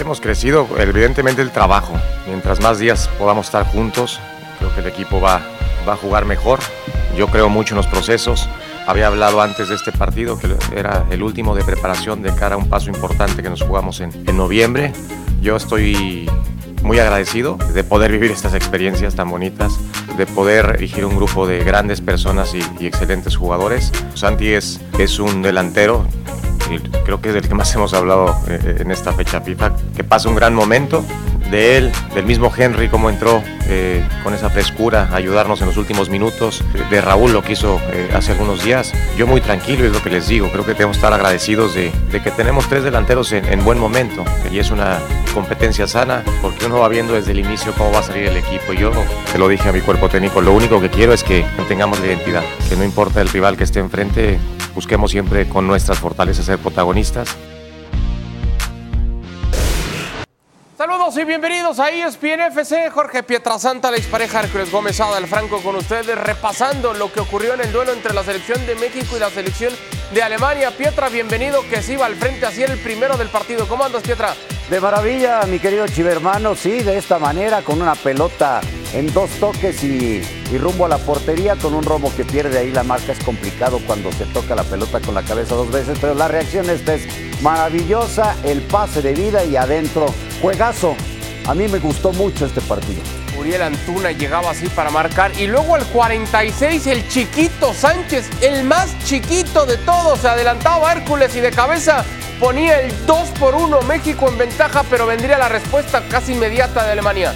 Hemos crecido, evidentemente, el trabajo. Mientras más días podamos estar juntos, creo que el equipo va, va a jugar mejor. Yo creo mucho en los procesos. Había hablado antes de este partido que era el último de preparación de cara a un paso importante que nos jugamos en, en noviembre. Yo estoy muy agradecido de poder vivir estas experiencias tan bonitas, de poder dirigir un grupo de grandes personas y, excelentes jugadores. Santi es, es un delantero creo que es del que más hemos hablado eh, en esta fecha FIFA, que pasa un gran momento de él, del mismo Henry, cómo entró eh, con esa frescura a ayudarnos en los últimos minutos, de Raúl lo que hizo eh, hace algunos días. Yo muy tranquilo es lo que les digo, creo que tenemos que estar agradecidos de, que tenemos tres delanteros en, en, buen momento y es una competencia sana porque uno va viendo desde el inicio cómo va a salir el equipo. Yo se lo dije a mi cuerpo técnico, lo único que quiero es que tengamos la identidad, que no importa el rival que esté enfrente, busquemos siempre con nuestras fortalezas ser protagonistas. Saludos y bienvenidos a ESPN FC. Jorge Pietrasanta, la expareja Hércules Gómez Adal Franco con ustedes, repasando lo que ocurrió en el duelo entre la selección de México y la selección de Alemania. Pietra, bienvenido, que se iba al frente, así el primero del partido. ¿Cómo andas, Pietra? De maravilla, mi querido Chivermano, sí, de esta manera, con una pelota en dos toques y, rumbo a la portería, con un robo que pierde ahí la marca. Es complicado cuando se toca la pelota con la cabeza dos veces, pero la reacción esta es maravillosa, el pase de vida y adentro. Juegazo. A mí me gustó mucho este partido. Uriel Antuna llegaba así para marcar. Y luego al 46, el chiquito Sánchez, el más chiquito de todos, se adelantaba Hércules y de cabeza ponía el 2 por 1 México en ventaja, pero vendría la respuesta casi inmediata de Alemania.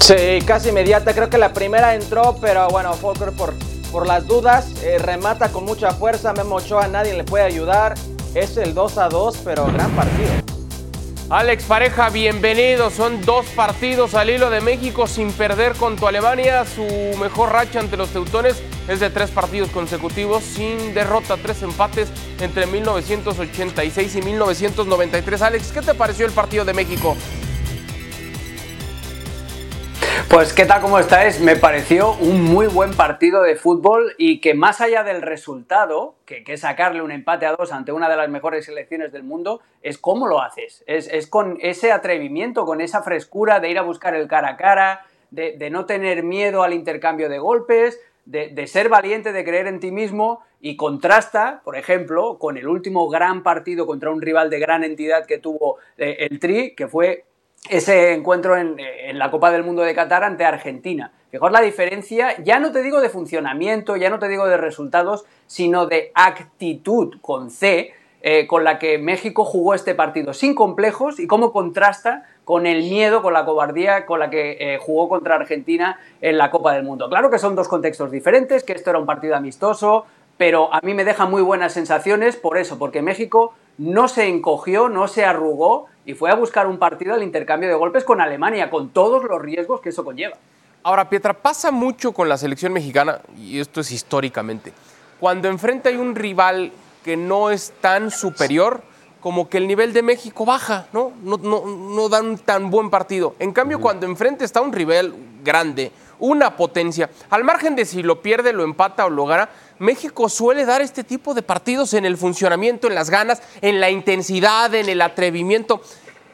Sí, casi inmediata. Creo que la primera entró, pero bueno, Volker por, por las dudas. Eh, remata con mucha fuerza. Memo Ochoa, nadie le puede ayudar. Es el 2 a 2, pero gran partido. Alex Pareja, bienvenido. Son dos partidos al hilo de México sin perder contra Alemania. Su mejor racha ante los teutones es de tres partidos consecutivos sin derrota, tres empates entre 1986 y 1993. Alex, ¿qué te pareció el partido de México? Pues qué tal, ¿cómo estáis? Me pareció un muy buen partido de fútbol y que más allá del resultado, que, que, sacarle un empate a dos ante una de las mejores selecciones del mundo, es cómo lo haces. Es, con ese atrevimiento, con esa frescura de ir a buscar el cara a cara, de, de no tener miedo al intercambio de golpes, de, de, ser valiente, de creer en ti mismo y contrasta, por ejemplo, con el último gran partido contra un rival de gran entidad que tuvo eh, el Tri, que fue ese encuentro en, la Copa del Mundo de Qatar ante Argentina. Fijaos la diferencia, ya no te digo de funcionamiento, ya no te digo de resultados, sino de actitud con C, eh, con la que México jugó este partido, sin complejos, y cómo contrasta con el miedo, con la cobardía con la que eh, jugó contra Argentina en la Copa del Mundo. Claro que son dos contextos diferentes, que esto era un partido amistoso, pero a mí me deja muy buenas sensaciones por eso, porque México no se encogió, no se arrugó y fue a buscar un partido al intercambio de golpes con Alemania, con todos los riesgos que eso conlleva. Ahora, Pietra, pasa mucho con la selección mexicana, y esto es históricamente, cuando enfrenta hay un rival que no es tan superior, como que el nivel de México baja, ¿no? No, no, no dan tan buen partido. En cambio, uh -huh. cuando enfrente está un rival grande, una potencia, al margen de si lo pierde, lo empata o lo gana, México suele dar este tipo de partidos en el funcionamiento, en las ganas, en la intensidad, en el atrevimiento.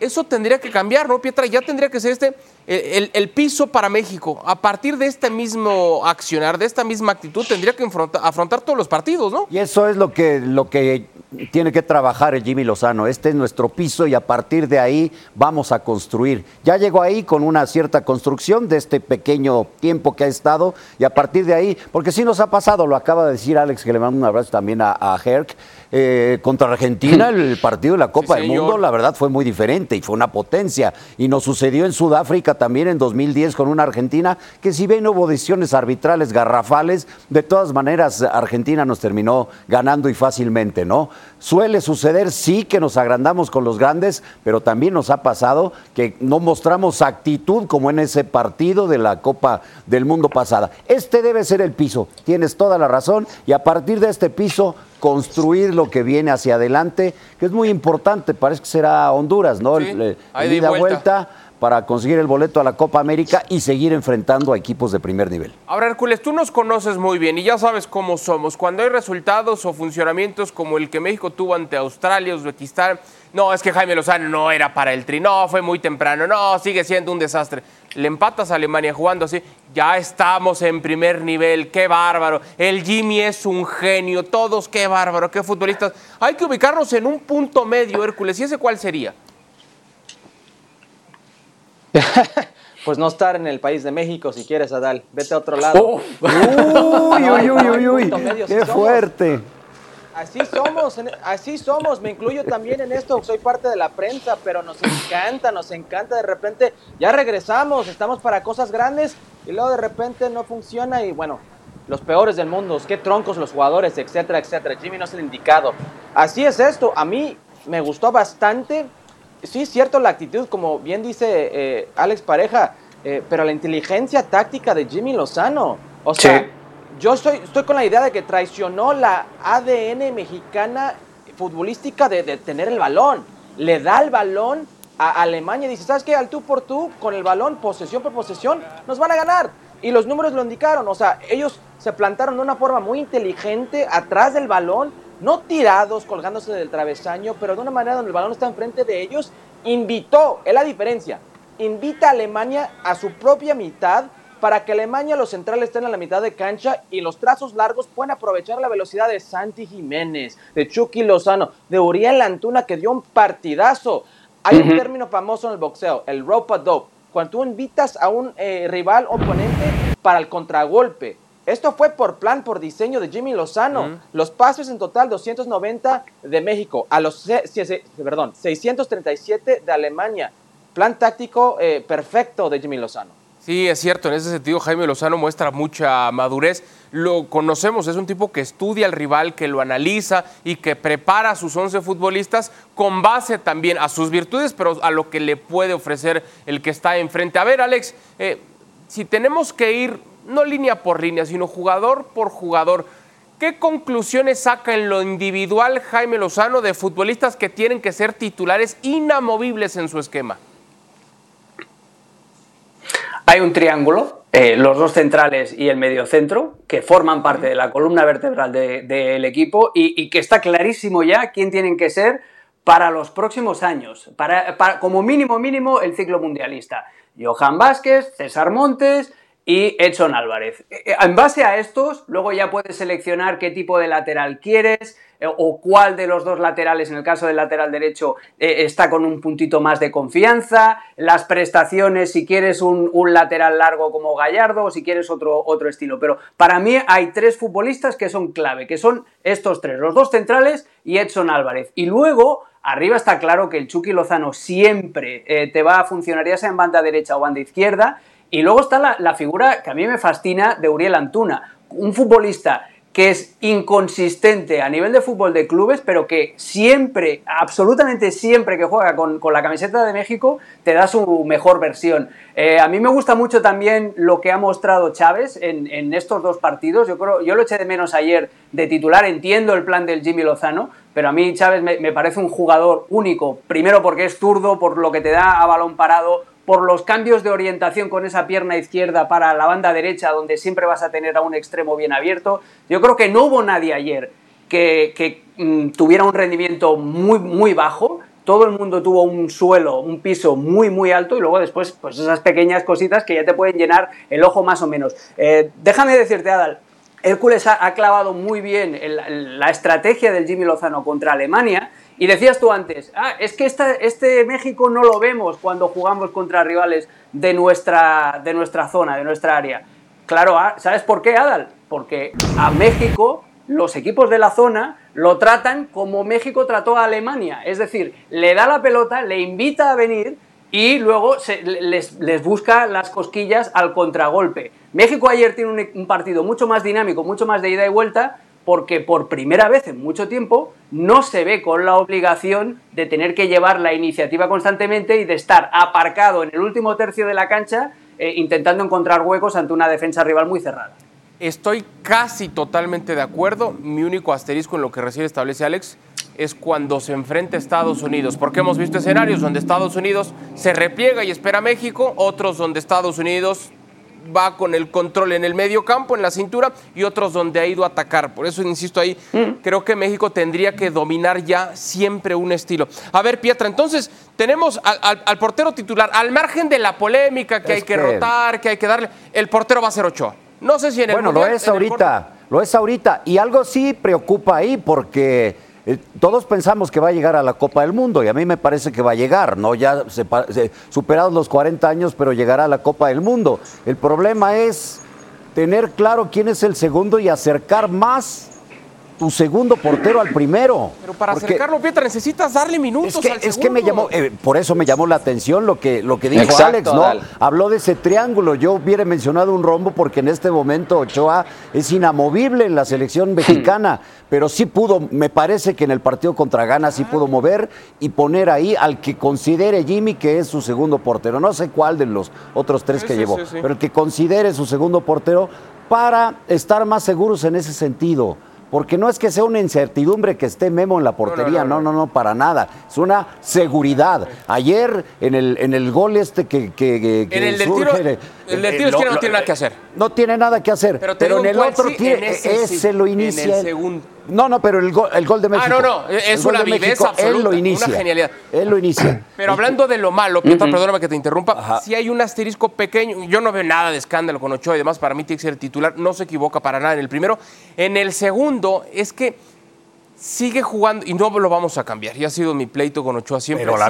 Eso tendría que cambiar, ¿no, Pietra? Ya tendría que ser este el, piso para México. A partir de este mismo accionar, de esta misma actitud, tendría que afrontar, afrontar todos los partidos, ¿no? Y eso es lo que, lo que tiene que trabajar el Jimmy Lozano. Este es nuestro piso y a partir de ahí vamos a construir. Ya llegó ahí con una cierta construcción de este pequeño tiempo que ha estado y a partir de ahí, porque sí nos ha pasado, lo acaba de decir Alex, que le mando un abrazo también a, a Herc, eh, contra Argentina, el partido de la Copa sí, del Mundo, la verdad fue muy diferente y fue una potencia. Y nos sucedió en Sudáfrica también en 2010 con una Argentina que si bien hubo decisiones arbitrales garrafales, de todas maneras Argentina nos terminó ganando y fácilmente, ¿no? Suele suceder, sí, que nos agrandamos con los grandes, pero también nos ha pasado que no mostramos actitud como en ese partido de la Copa del Mundo pasada. Este debe ser el piso, tienes toda la razón, y a partir de este piso construir lo que viene hacia adelante, que es muy importante, parece que será Honduras, ¿no? Sí, el, el, ida vuelta. vuelta para conseguir el boleto a la Copa América y seguir enfrentando a equipos de primer nivel. Ahora, Hércules, tú nos conoces muy bien y ya sabes cómo somos. Cuando hay resultados o funcionamientos como el que México tuvo ante Australia, Uzbekistán, no, es que Jaime Lozano no era para el tri, no, fue muy temprano, no, sigue siendo un desastre. Le empatas a Alemania jugando así, ya estamos en primer nivel, qué bárbaro. El Jimmy es un genio, todos qué bárbaro, qué futbolistas. Hay que ubicarnos en un punto medio, Hércules, ¿y ese cuál sería? pues no estar en el país de México si quieres, Adal. Vete a otro lado. uy, uy, uy, uy, Qué fuerte. Así somos, así somos, me incluyo también en esto, soy parte de la prensa, pero nos encanta, nos encanta de repente, ya regresamos, estamos para cosas grandes y luego de repente no funciona y bueno, los peores del mundo, qué troncos los jugadores, etcétera, etcétera. Jimmy no es el indicado. Así es esto, a mí me gustó bastante sí es cierto la actitud, como bien dice eh, Alex Pareja, eh, pero la inteligencia táctica de Jimmy Lozano. O sea, yo estoy, estoy con la idea de que traicionó la ADN mexicana futbolística de, tener el balón. Le da el balón a Alemania y dice, ¿sabes qué? Al tú por tú, con el balón, posesión por posesión, nos van a ganar. Y los números lo indicaron. O sea, ellos se plantaron de una forma muy inteligente atrás del balón no tirados, colgándose del travesaño, pero de una manera donde el balón está enfrente de ellos, invitó, es la diferencia, invita a Alemania a su propia mitad para que Alemania los centrales estén a la mitad de cancha y los trazos largos puedan aprovechar la velocidad de Santi Jiménez, de Chucky Lozano, de Uriel Antuna que dio un partidazo. Hay un término famoso en el boxeo, el rope a dope, cuando tú invitas a un eh, rival oponente para el contragolpe. Esto fue por plan, por diseño de Jimmy Lozano. Los pases en total 290 de México, a los perdón, 637 de Alemania. Plan táctico eh, perfecto de Jimmy Lozano. Sí, es cierto, en ese sentido Jaime Lozano muestra mucha madurez. Lo conocemos, es un tipo que estudia al rival, que lo analiza y que prepara a sus 11 futbolistas con base también a sus virtudes, pero a lo que le puede ofrecer el que está enfrente. A ver, Alex, eh, si tenemos que ir no línea por línea, sino jugador por jugador. ¿Qué conclusiones saca en lo individual Jaime Lozano de futbolistas que tienen que ser titulares inamovibles en su esquema? Hay un triángulo, eh, los dos centrales y el mediocentro, que forman parte de la columna vertebral del equipo y, que está clarísimo ya quién tienen que ser para los próximos años, para, como mínimo mínimo el ciclo mundialista. Johan Vázquez, César Montes, y Edson Álvarez. Eh, eh, en base a estos, luego ya puedes seleccionar qué tipo de lateral quieres eh, o cuál de los dos laterales, en el caso del lateral derecho, está con un puntito más de confianza, las prestaciones, si quieres un, lateral largo como Gallardo o si quieres otro, otro estilo. Pero para mí hay tres futbolistas que son clave, que son estos tres, los dos centrales y Edson Álvarez. Y luego... Arriba está claro que el Chucky Lozano siempre te va a funcionar, ya sea en banda derecha o banda izquierda, y luego está la, figura que a mí me fascina de Uriel Antuna, un futbolista que es inconsistente a nivel de fútbol de clubes, pero que siempre, absolutamente siempre que juega con, la camiseta de México, te da su mejor versión. Eh, a mí me gusta mucho también lo que ha mostrado Chávez en, estos dos partidos. Yo creo, yo lo eché de menos ayer de titular, entiendo el plan del Jimmy Lozano, pero a mí Chávez me, me parece un jugador único. Primero porque es zurdo, por lo que te da a balón parado, por los cambios de orientación con esa pierna izquierda para la banda derecha, donde siempre vas a tener a un extremo bien abierto. Yo creo que no hubo nadie ayer que, mm, tuviera un rendimiento muy, muy bajo. Todo el mundo tuvo un suelo, un piso muy, muy alto y luego después, pues esas pequeñas cositas que ya te pueden llenar el ojo más o menos. Eh, déjame decirte, Adal, Hércules ha, clavado muy bien la estrategia del Jimmy Lozano contra Alemania y decías tú antes, ah, es que este México no lo vemos cuando jugamos contra rivales de nuestra, de nuestra zona, de nuestra área. Claro, ah, ¿sabes por qué, Adal? Porque a México los equipos de la zona lo tratan como México trató a Alemania. Es decir, le da la pelota, le invita a venir y luego les, les, busca las cosquillas al contragolpe. México ayer tiene un partido mucho más dinámico, mucho más de ida y vuelta, porque por primera vez en mucho tiempo no se ve con la obligación de tener que llevar la iniciativa constantemente y de estar aparcado en el último tercio de la cancha eh, intentando encontrar huecos ante una defensa rival muy cerrada. Estoy casi totalmente de acuerdo. Mi único asterisco en lo que recién establece Alex, es cuando se enfrenta a Estados Unidos, porque hemos visto escenarios donde Estados Unidos se repliega y espera a México, otros donde Estados Unidos va con el control en el medio campo, en la cintura, y otros donde ha ido a atacar. Por eso, insisto ahí, creo que México tendría que dominar ya siempre un estilo. A ver, Pietra, entonces tenemos al, al- al portero titular, al margen de la polémica que Es hay que, que- rotar, que hay que darle, el portero va a ser Ochoa. No sé si en el Bueno, lo es el ahorita, lo es ahorita. Y algo sí preocupa ahí porque eh, todos pensamos que va a llegar a la Copa del Mundo y a mí me parece que va a llegar, ¿no? Ya sepa- se- superados los 40 años, pero llegará a la Copa del Mundo. El problema es tener claro quién es el segundo y acercar más tu segundo portero al primero. Pero para Porque- acercarlo, Pietra, necesitas darle minutos es que, al es que me llamó, eh, por eso me llamó la atención lo que, lo que dijo Exacto, Alex, ¿no? Habló de ese triángulo. Yo hubiera mencionado un rombo porque en este momento Ochoa es inamovible en la selección mexicana, pero sí pudo, me parece que en el partido contra Ghana sí pudo mover y poner ahí al que considere Jimmy que es su segundo portero. No sé cuál de los otros tres Sí, que sí, llevó, sí, sí. pero el que considere su segundo portero para estar más seguros en ese sentido. Porque no es que sea una incertidumbre que esté Memo en la portería, no, no, no. no, no, para nada. Es una seguridad. Ayer en el, en el gol este que, que, que- que En el del surge el del eh, tiro lo- izquierdo no tiene nada que hacer. No tiene nada que hacer. Pero en el otro sí, tiene, en ese lo en el inicia. segundo. No, no, pero el gol, el gol de México. no, no, es una de viveza México, Él absoluta, lo una inicia. genialidad. Él lo inicia. Pero hablando de lo malo, Pietra, perdóname que te interrumpa, si hay un asterisco pequeño, yo no veo nada de escándalo con Ochoa y demás, para mí tiene que ser titular, no se equivoca para nada en el primero. En el segundo es que sigue jugando, y no lo vamos a cambiar, ya ha sido mi pleito con Ochoa siempre. Pero la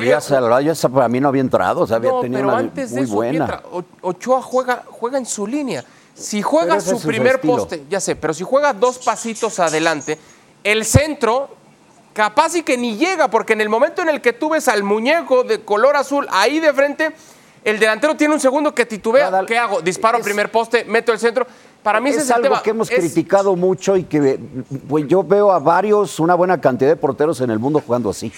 esa para mí no había entrado, o sea, había no, tenido pero una antes de muy eso, buena. Pietra, Ochoa juega, juega en su línea. Si juega ese su es su primer poste, ya sé, pero si juega dos pasitos adelante, el centro capaz y que ni llega, porque en el momento en el que tú ves al muñeco de color azul ahí de frente, el delantero tiene un segundo que titubea. Nadal, ¿Qué hago? Disparo es- primer poste, meto el centro. Para mí ese es es el algo tema. que hemos Es- criticado mucho y que pues, yo veo a varios, una buena cantidad de porteros en el mundo jugando así.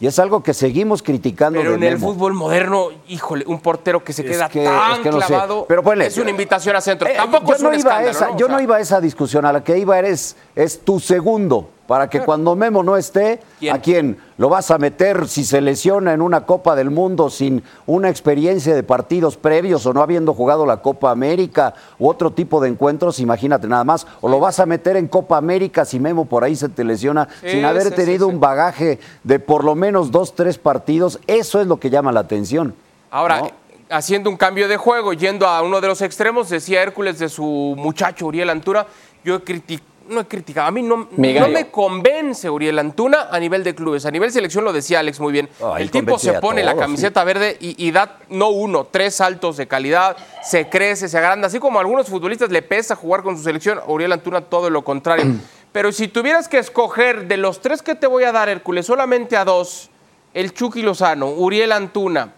Y es algo que seguimos criticando Pero de en el fútbol moderno, híjole, un portero que se Es queda que- tan es que no sé. clavado Pero ponle- es una invitación a centro. Eh, Tampoco yo es no un iba a esa, ¿no? O Yo sea, no iba a esa discusión, a la que iba es, es tu segundo, para que cuando Memo no esté, ¿Quién? ¿a quién lo vas a meter si se lesiona en una Copa del Mundo sin una experiencia de partidos previos o no habiendo jugado la Copa América u otro tipo de encuentros? Imagínate nada más. O lo vas a meter en Copa América si Memo por ahí se te lesiona Sí, sin haber sí, tenido sí, un bagaje de por lo menos dos, tres partidos. Eso es lo que llama la atención. Ahora, ¿no? haciendo un cambio de juego, yendo a uno de los extremos, decía Hércules de su muchacho Uriel Antuna, yo he criti- no he criticado, a mí no, me convence Uriel Antuna a nivel de clubes, a nivel selección lo decía Alex muy bien, el tipo se pone la camiseta verde y, y da no uno, tres saltos de calidad, se crece, se agranda, así como a algunos futbolistas le pesa jugar con su selección, a Uriel Antuna todo lo contrario. Pero si tuvieras que escoger de los tres que te voy a dar, Hércules, solamente a dos, el Chucky Lozano, Uriel Antuna,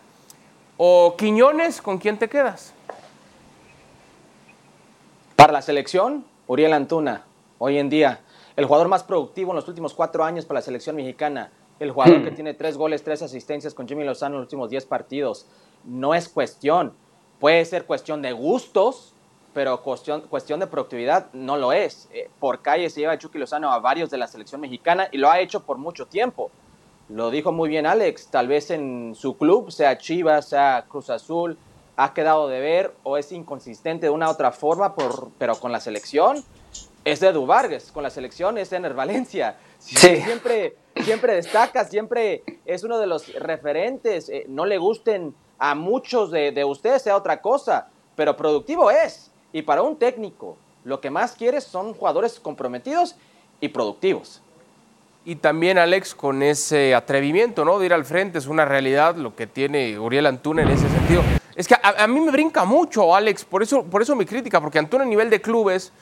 o Quiñones, ¿con quién te quedas? Para la selección, Uriel Antuna, hoy en día, el jugador más productivo en los últimos cuatro años para la selección mexicana, el jugador que tiene tres goles, tres asistencias con Jimmy Lozano en los últimos diez partidos. No es cuestión, puede ser cuestión de gustos, pero cuestión, cuestión de productividad no lo es. Eh, por calle se lleva Chucky Lozano a varios de la selección mexicana y lo ha hecho por mucho tiempo. Lo dijo muy bien Alex, tal vez en su club, sea Chivas, sea Cruz Azul, ha quedado de ver o es inconsistente de una u otra forma, por, pero con la selección es de Edu Vargas, con la selección es Ener Valencia. Sí. Siempre, siempre destaca, siempre es uno de los referentes. eh, no le gusten a muchos de, de ustedes, sea otra cosa, pero productivo es. Y para un técnico, lo que más quieres son jugadores comprometidos y productivos. Y también Alex con ese atrevimiento, ¿no? De ir al frente, es una realidad lo que tiene Uriel Antuna en ese sentido. Es que a, a mí me brinca mucho, Alex, por eso, por eso mi crítica, porque Antuna a nivel de clubes,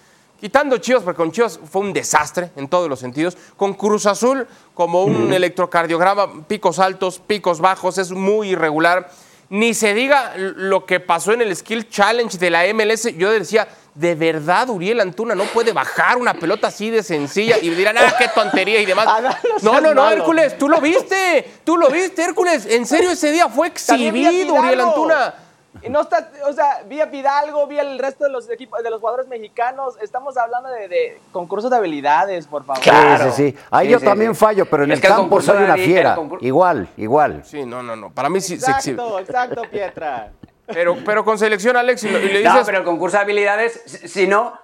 quitando Chivas, porque con Chivas fue un desastre en todos los sentidos, con Cruz Azul como un electrocardiograma, picos altos, picos bajos, es muy irregular. Ni se diga lo que pasó en el Skill Challenge de la MLS. Yo decía, de verdad, Uriel Antuna no puede bajar una pelota así de sencilla y dirán, ah, qué tontería y demás. No, no No. Hércules, tú lo viste, tú lo viste, Hércules. En serio, ese día fue exhibido Uriel. Antuna. Y no está, o sea, vi a Fidalgo, vi el resto de los equipos, de los jugadores mexicanos. Estamos hablando de, de concurso de habilidades, por favor. Claro. Sí, sí, sí. Ahí yo también fallo, pero en el, campo soy una fiera. Igual, igual. Sí, no, no, no. Para mí sí se Exacto, exacto, Pietra. Pero, pero con selección, Alex, y, le dices... No, pero el concurso de habilidades, si no,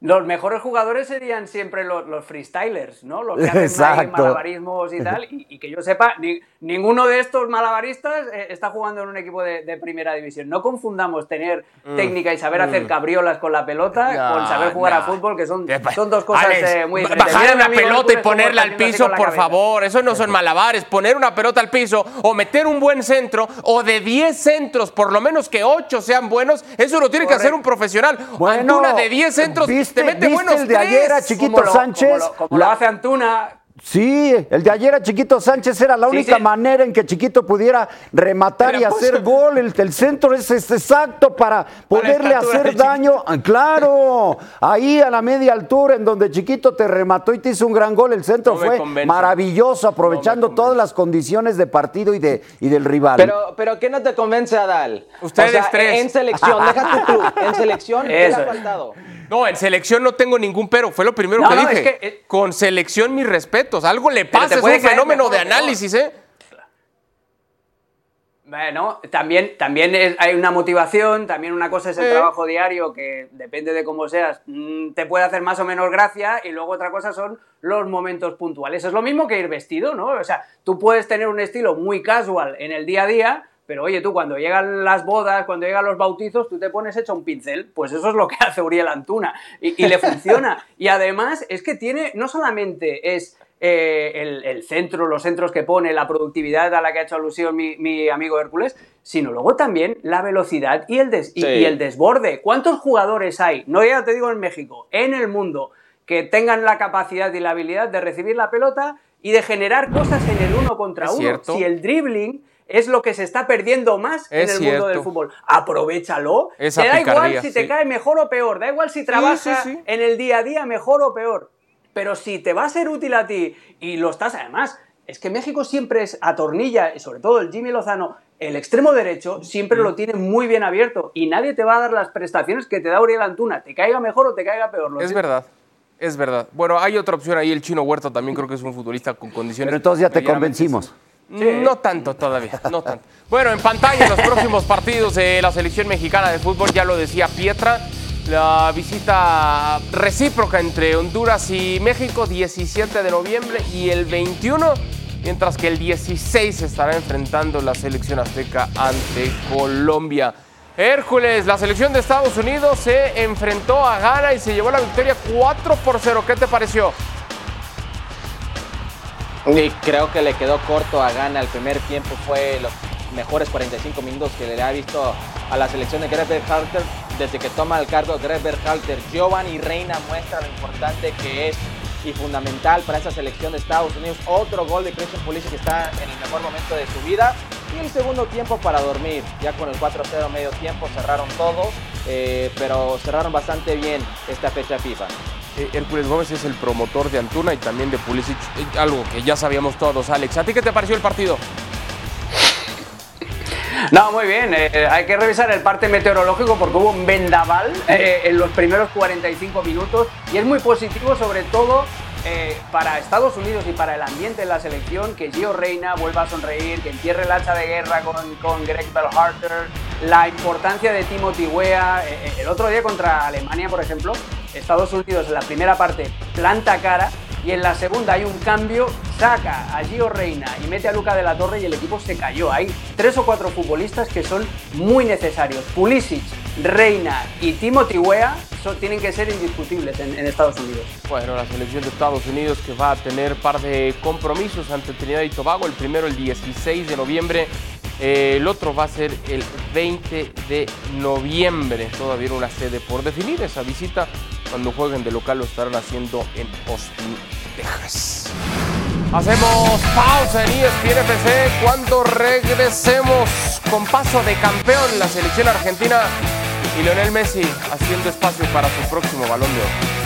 los mejores jugadores serían siempre los, los freestylers, ¿no? Los que hacen malabarismos y tal. Y, que yo sepa, ninguno de estos malabaristas eh, está jugando en un equipo de, primera división. No confundamos tener mm. técnica y saber hacer mm. cabriolas con la pelota con saber jugar a fútbol, que son, son dos cosas eh, muy diferentes. Bajar una pelota y ponerla al piso, por favor. Eso no son malabares. Poner una pelota al piso o meter un buen centro o de 10 centros, por lo menos que 8 sean buenos, eso lo tiene que hacer un profesional. Bueno, una de 10 centros te mete buenos el de ayer a Chiquito Sánchez? Como lo, hace Antuna, Sí, el de ayer a Chiquito Sánchez era la única manera en que Chiquito pudiera rematar y hacer gol. El, centro es, exacto para poderle hacer daño. Ah, claro, ahí a la media altura en donde Chiquito te remató y te hizo un gran gol. El centro fue maravilloso, aprovechando todas las condiciones de partido y, de, y del rival. Pero, pero ¿qué no te convence, Adal? Ustedes tres. En selección, deja tu club. En selección, ¿qué ha faltado? No, en selección no tengo ningún pero. Fue lo primero que dije. Eh, Con selección, mis respetos. Algo le pasa, es un fenómeno de análisis, ¿eh? Bueno, también, también hay una motivación, también una cosa es el trabajo diario que depende de cómo seas, mm, te puede hacer más o menos gracia y luego otra cosa son los momentos puntuales. Es lo mismo que ir vestido, ¿no? O sea, tú puedes tener un estilo muy casual en el día a día, pero oye, tú cuando llegan las bodas, cuando llegan los bautizos, tú te pones hecho un pincel. Pues eso es lo que hace Uriel Antuna. Y, le funciona. Y además es que tiene, no solamente es eh, el, centro, los centros que pone, la productividad a la que ha hecho alusión mi, amigo Hércules, sino luego también la velocidad y el, y, el desborde. ¿Cuántos jugadores hay? No ya te digo en México, en el mundo, que tengan la capacidad y la habilidad de recibir la pelota y de generar cosas en el uno contra uno. Si el dribbling es lo que se está perdiendo más en el mundo del fútbol. Aprovechalo. te da igual si te cae mejor o peor, da igual si trabajas en el día a día mejor o peor. Pero si te va a ser útil a ti y lo estás, además, es que México siempre es atornilla, y sobre todo el Jimmy Lozano, el extremo derecho siempre lo tiene muy bien abierto y nadie te va a dar las prestaciones que te da Uriel Antuna, te caiga mejor o te caiga peor. es verdad. Es verdad. Bueno, hay otra opción ahí, el Chino Huerta también creo que es un futbolista con condiciones. Pero entonces ya te convencimos. No tanto todavía, no tanto. Bueno, en pantalla los próximos partidos de la selección mexicana de fútbol, ya lo decía Pietra, la visita recíproca entre Honduras y México, 17 de noviembre y el 21, mientras que el 16 se estará enfrentando la selección azteca ante Colombia. Hércules, la selección de Estados Unidos se enfrentó a Ghana y se llevó la victoria 4 por 0. ¿Qué te pareció? Y creo que le quedó corto a Gana. El primer tiempo fue los mejores 45 minutos que le ha visto a la selección de Greg Halter desde que toma el cargo Greg Halter. Giovanni Reina muestra lo importante que es y fundamental para esa selección de Estados Unidos. Otro gol de Christian Pulisic que está en el mejor momento de su vida. Y el segundo tiempo para dormir. Ya con el 4-0 medio tiempo cerraron todo, eh, pero cerraron bastante bien esta fecha FIFA. Eh, Hércules Gómez es el promotor de Antuna y también de Pulisic, eh, algo que ya sabíamos todos. Alex, ¿a ti qué te pareció el partido? No, muy bien. Eh, hay que revisar el parte meteorológico porque hubo un vendaval en los primeros 45 minutos y es muy positivo sobre todo para Estados Unidos y para el ambiente de la selección que Gio Reina vuelva a sonreír, que entierre el hacha de guerra con, con Greg Bellharter, la importancia de Timothy Weah. el otro día contra Alemania, por ejemplo, Estados Unidos en la primera parte planta cara y en la segunda hay un cambio, saca a Gio Reina y mete a Luca de la Torre y el equipo se cayó. Hay tres o cuatro futbolistas que son muy necesarios. Pulisic, Reina y Timothy Weah tienen que ser indiscutibles en, Estados Unidos. Bueno, la selección de Estados Unidos que va a tener par de compromisos ante Trinidad y Tobago. El primero el 16 de noviembre eh, el otro va a ser el 20 de noviembre. Todavía una sede por definir. Esa visita, cuando jueguen de local, lo estarán haciendo en Austin, Texas. Hacemos pausa en ESPN FC cuando regresemos con paso de campeón la selección argentina y Lionel Messi haciendo espacio para su próximo balón de oro.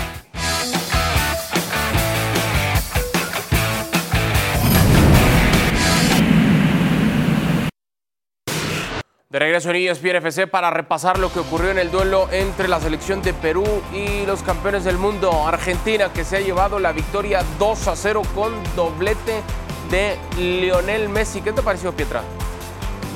De regreso en ESPN FC para repasar lo que ocurrió en el duelo entre la selección de Perú y los campeones del mundo, Argentina, que se ha llevado la victoria 2 a 0 con doblete de Lionel Messi. ¿Qué te pareció, Pietra?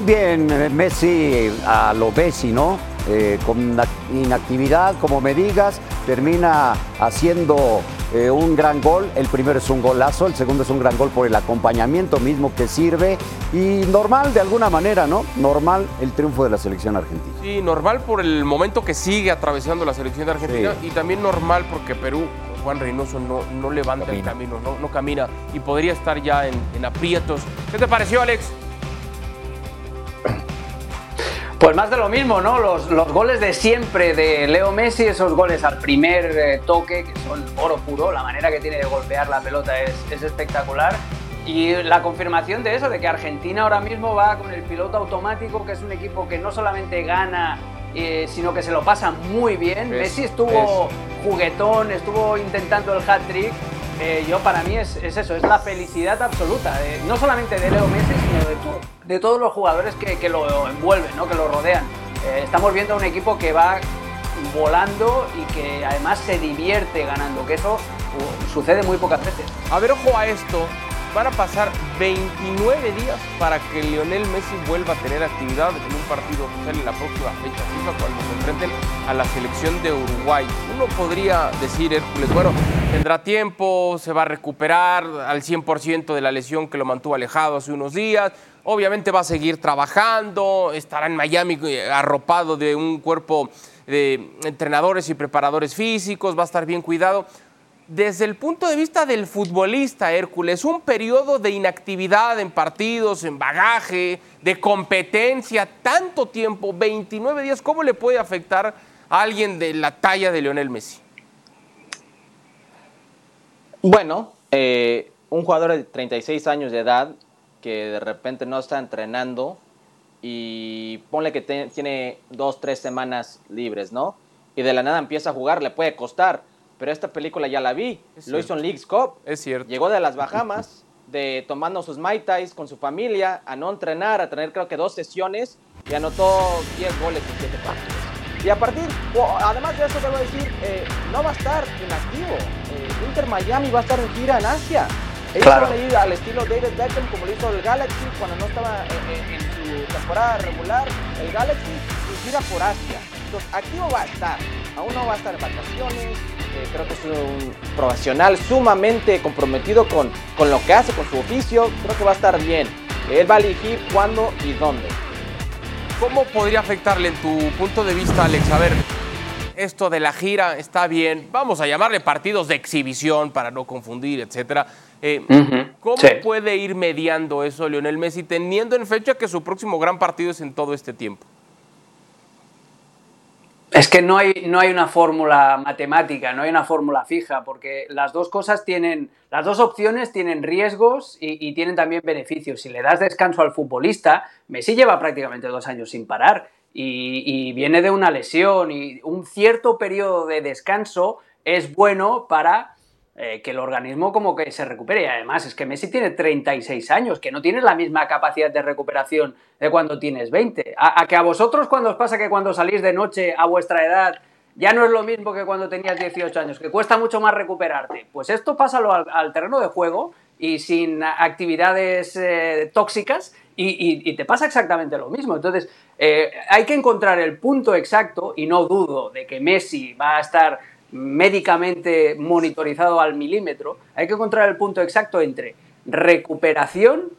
Bien, Messi a lo Messi, ¿no? Eh, con inactividad, como me digas, termina haciendo eh, un gran gol. El primero es un golazo, el segundo es un gran gol por el acompañamiento mismo que sirve. Y normal de alguna manera, ¿no? Normal el triunfo de la selección argentina. Sí, normal por el momento que sigue atravesando la selección Argentina y también normal porque Perú, Juan Reynoso, no, no levanta el camino, no, no, camina y podría estar ya en, en aprietos. ¿Qué te pareció, Alex? Pues más de lo mismo, ¿no? Los, los, goles de siempre de Leo Messi, esos goles al primer eh, toque, que son oro puro, la manera que tiene de golpear la pelota es, es, espectacular. Y la confirmación de eso, de que Argentina ahora mismo va con el piloto automático, que es un equipo que no solamente gana, eh, sino que se lo pasa muy bien. Es, Messi estuvo juguetón, estuvo intentando el hat-trick. Eh, yo para mí es, es, eso, es la felicidad absoluta, no solamente de Leo Messi, sino de, todo, de todos los jugadores que, que, lo envuelven, ¿no? que lo rodean. Eh, estamos viendo a un equipo que va volando y que además se divierte ganando, que eso uh, sucede muy pocas veces. A ver, ojo a esto, van a pasar 29 días para que Lionel Messi vuelva a tener actividad en un partido oficial en la próxima fecha FIFA cuando se enfrenten a la selección de Uruguay. Uno podría decir, Hércules, bueno, tendrá tiempo, se va a recuperar al 100% de la lesión que lo mantuvo alejado hace unos días. Obviamente va a seguir trabajando, estará en Miami arropado de un cuerpo de entrenadores y preparadores físicos, va a estar bien cuidado desde el punto de vista del futbolista, Hércules, un periodo de inactividad en partidos, en bagaje, de competencia, tanto tiempo, 29 días, ¿cómo le puede afectar a alguien de la talla de Lionel Messi? Bueno, eh, un jugador de 36 años de edad que de repente no está entrenando y ponle que tiene dos, tres semanas libres, ¿no? Y de la nada empieza a jugar, le puede costar pero esta película ya la vi. Es lo hizo en League's Cup. Es cierto. Llegó de las Bahamas, de tomando sus Mai Tais con su familia, a no entrenar, a tener creo que dos sesiones y anotó 10 goles en 7 partidos. Y a partir, además de eso, debo decir, eh, no va a estar inactivo. Eh, Inter Miami va a estar en gira en Asia. Ellos claro. van a ir al estilo David Beckham, como lo hizo el Galaxy cuando no estaba en, en su temporada regular. El Galaxy y gira por Asia. Entonces, activo va a estar. Aún no va a estar en vacaciones, eh, creo que es un profesional sumamente comprometido con, con lo que hace, con su oficio. Creo que va a estar bien. Él va a elegir cuándo y dónde. ¿Cómo podría afectarle en tu punto de vista, Alex? A ver, esto de la gira está bien. Vamos a llamarle partidos de exhibición para no confundir, etcétera. Eh, uh -huh. ¿Cómo sí. puede ir mediando eso Lionel Messi teniendo en fecha que su próximo gran partido es en todo este tiempo? Es que no hay, no hay una fórmula matemática, no hay una fórmula fija, porque las dos cosas tienen, las dos opciones tienen riesgos y, tienen también beneficios. Si le das descanso al futbolista, Messi lleva prácticamente dos años sin parar y, y viene de una lesión y un cierto periodo de descanso es bueno para eh, que el organismo como que se recupere. Y además es que Messi tiene 36 años, que no tienes la misma capacidad de recuperación de cuando tienes 20. A, que a vosotros cuando os pasa que cuando salís de noche a vuestra edad ya no es lo mismo que cuando tenías 18 años, que cuesta mucho más recuperarte. Pues esto pásalo al, terreno de juego y sin actividades eh, tóxicas y, te pasa exactamente lo mismo. Entonces, eh, hay que encontrar el punto exacto y no dudo de que Messi va a estar médicamente monitorizado al milímetro, hay que encontrar el punto exacto entre recuperación,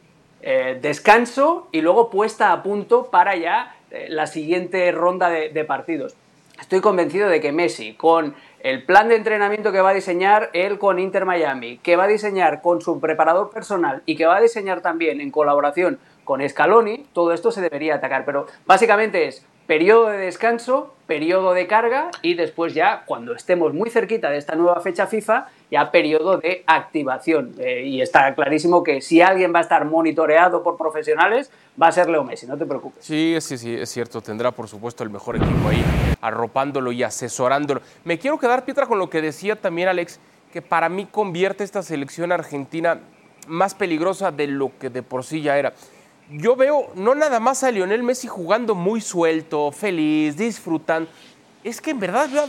eh, descanso y luego puesta a punto para ya eh, la siguiente ronda de, de, partidos. Estoy convencido de que Messi, con el plan de entrenamiento que va a diseñar él con Inter Miami, que va a diseñar con su preparador personal y que va a diseñar también en colaboración con Scaloni, todo esto se debería atacar. Pero básicamente es periodo de descanso, periodo de carga y después ya, cuando estemos muy cerquita de esta nueva fecha FIFA, ya periodo de activación. Eh, y está clarísimo que si alguien va a estar monitoreado por profesionales, va a ser Leo Messi, no te preocupes. Sí, sí, sí, es cierto. Tendrá, por supuesto, el mejor equipo ahí, arropándolo y asesorándolo. Me quiero quedar, Pietra, con lo que decía también Alex, que para mí convierte esta selección argentina más peligrosa de lo que de por sí ya era. Yo veo no nada más a Lionel Messi jugando muy suelto, feliz, disfrutando. Es que en verdad veo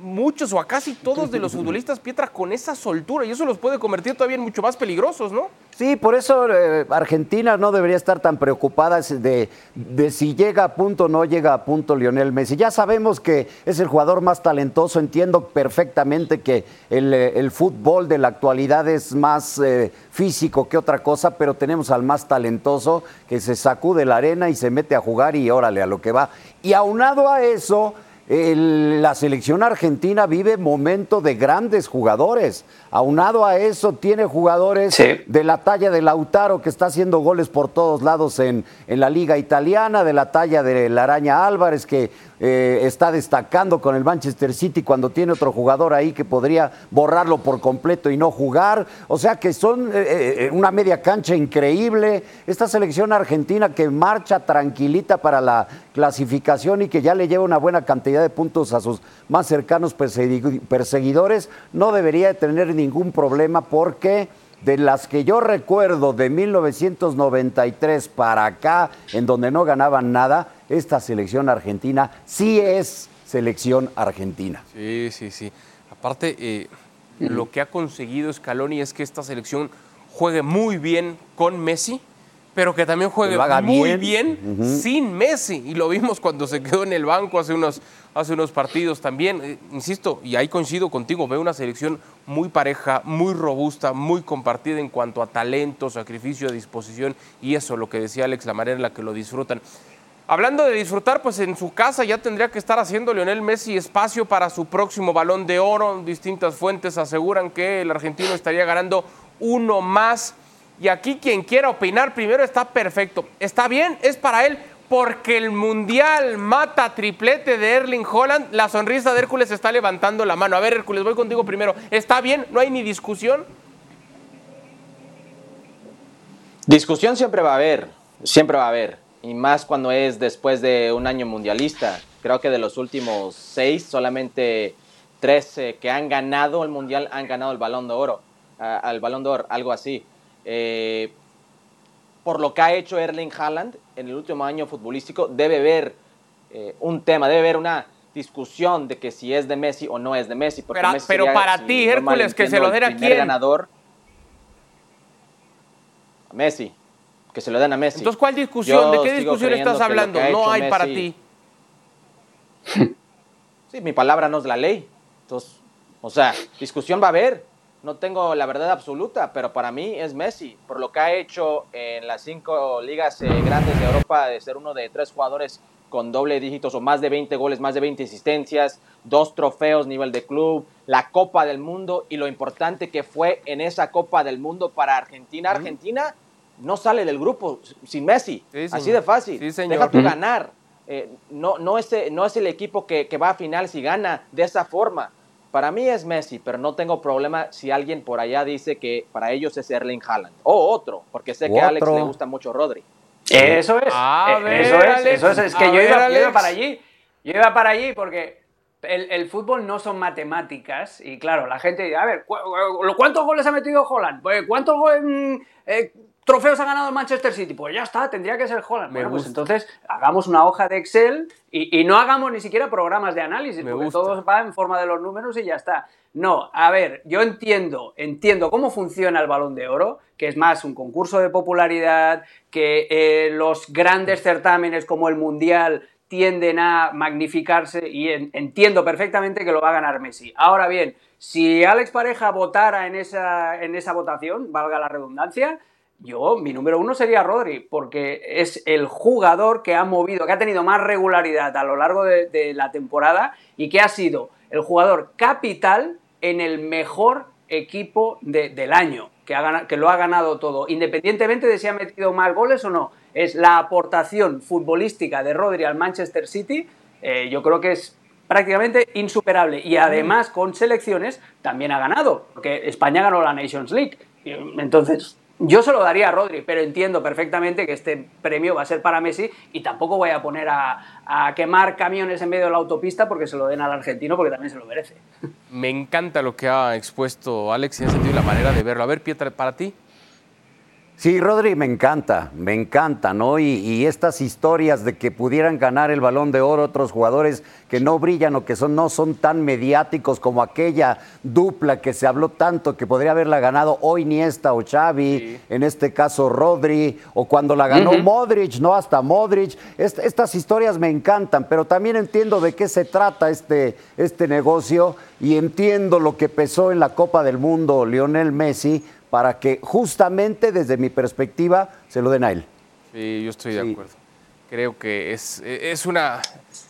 muchos o a casi todos de los futbolistas Pietra con esa soltura y eso los puede convertir todavía en mucho más peligrosos, ¿no? Sí, por eso eh, Argentina no debería estar tan preocupada de, de, si llega a punto o no llega a punto Lionel Messi. Ya sabemos que es el jugador más talentoso, entiendo perfectamente que el, eh, el fútbol de la actualidad es más eh, físico que otra cosa, pero tenemos al más talentoso que se sacude la arena y se mete a jugar y órale a lo que va. Y aunado a eso el, la selección argentina vive momento de grandes jugadores. Aunado a eso, tiene jugadores Sí. de la talla de Lautaro, que está haciendo goles por todos lados en, en la liga italiana, de la talla de la Araña Álvarez, que eh, está destacando con el Manchester City cuando tiene otro jugador ahí que podría borrarlo por completo y no jugar. O sea que son eh, eh, una media cancha increíble. Esta selección argentina que marcha tranquilita para la clasificación y que ya le lleva una buena cantidad de puntos a sus más cercanos persegui- perseguidores, no debería de tener ningún problema porque de las que yo recuerdo de 1993 para acá, en donde no ganaban nada, esta selección argentina sí es selección argentina. Sí, sí, sí. Aparte, eh, lo que ha conseguido Scaloni es que esta selección juegue muy bien con Messi, pero que también juegue muy bien. bien, sin Messi. Y lo vimos cuando se quedó en el banco hace unos, hace unos partidos también. Eh, insisto, y ahí coincido contigo, veo una selección muy pareja, muy robusta, muy compartida en cuanto a talento, sacrificio, disposición y eso, lo que decía Alex, la manera en la que lo disfrutan. Hablando de disfrutar, pues en su casa ya tendría que estar haciendo Lionel Messi espacio para su próximo balón de oro. Distintas fuentes aseguran que el argentino estaría ganando uno más. Y aquí quien quiera opinar primero está perfecto. Está bien, es para él, porque el Mundial mata triplete de Erling Holland. La sonrisa de Hércules está levantando la mano. A ver, Hércules, voy contigo primero. ¿Está bien? ¿No hay ni discusión? Discusión siempre va a haber, siempre va a haber. Y más cuando es después de un año mundialista. Creo que de los últimos seis, solamente tres eh, que han ganado el mundial han ganado el balón de oro. ah, al balón de oro, algo así. Eh, por lo que ha hecho Erling Haaland en el último año futbolístico, debe haber eh, un tema, debe haber una discusión de que si es de Messi o no es de Messi. porque Pero- Messi pero sería, para si ti, Hércules, que se lo den a quién. ganador. A Messi. Que se lo den a Messi. Entonces, ¿cuál discusión? Yo ¿De qué discusión estás hablando? ha No hay para ti. Sí, mi palabra no es la ley. Entonces, o sea, discusión va a haber. No tengo la verdad absoluta, pero para mí es Messi. Por lo que ha hecho en las cinco ligas eh, grandes de Europa, de ser uno de tres jugadores con doble dígitos o más de 20 goles, más de 20 asistencias, dos trofeos nivel de club, la Copa del Mundo y lo importante que fue en esa Copa del Mundo para Argentina. Argentina no sale del grupo sin Messi. Sí. Así de fácil. Sí, señor. Deja ganar. Eh, no, no, es, no es el equipo que, que va a final si gana de esa forma. Para mí es Messi, pero no tengo problema si alguien por allá dice que para ellos es Erling Haaland. O otro, porque sé que a Alex le gusta mucho Rodri. Eso es. A eh, ver, eso es, Alex, eso es. Es que yo, ver, iba, yo iba para allí. Yo iba para allí porque el, el fútbol no son matemáticas. Y claro, la gente dice, a ver, ¿cu- cu- ¿cuántos goles ha metido Holland? Pues, ¿Cuántos mm, eh, trofeos ha ganado el Manchester City? Pues ya está, tendría que ser Holland. Me bueno, pues entonces hagamos una hoja de Excel y, y no hagamos ni siquiera programas de análisis, Me porque gusta. todo va en forma de los números y ya está. No, a ver, yo entiendo, entiendo cómo funciona el balón de oro, que es más un concurso de popularidad, que eh, los grandes certámenes como el Mundial tienden a magnificarse y en- entiendo perfectamente que lo va a ganar Messi. Ahora bien, si Alex Pareja votara en esa, en esa votación, valga la redundancia, yo, mi número uno sería Rodri, porque es el jugador que ha movido, que ha tenido más regularidad a lo largo de, la temporada y que ha sido el jugador capital en el mejor equipo de- del año, que, ha que lo ha ganado todo, independientemente de si ha metido más goles o no. Es la aportación futbolística de Rodri al Manchester City, eh, yo creo que es prácticamente insuperable. Y además, con selecciones, también ha ganado, porque España ganó la Nations League. Entonces, yo se lo daría a Rodri, pero entiendo perfectamente que este premio va a ser para Messi y tampoco voy a poner a, a quemar camiones en medio de la autopista porque se lo den al argentino, porque también se lo merece. Me encanta lo que ha expuesto Alex y ha sentido la manera de verlo. A ver, Pietra, para ti. Sí, Rodri, me encanta, me encanta, ¿no? Y, estas historias de que pudieran ganar el balón de oro otros jugadores que no brillan o que son, no son tan mediáticos como aquella dupla que se habló tanto que podría haberla ganado hoy Niesta o Xavi, en este caso Rodri, o cuando la ganó Modric, ¿no? Hasta Modric. estas historias me encantan, pero también entiendo de qué se trata este, este negocio y entiendo lo que pesó en la Copa del Mundo Lionel Messi para que justamente desde mi perspectiva se lo den a él. Sí, yo estoy de acuerdo. Creo que es, es, una,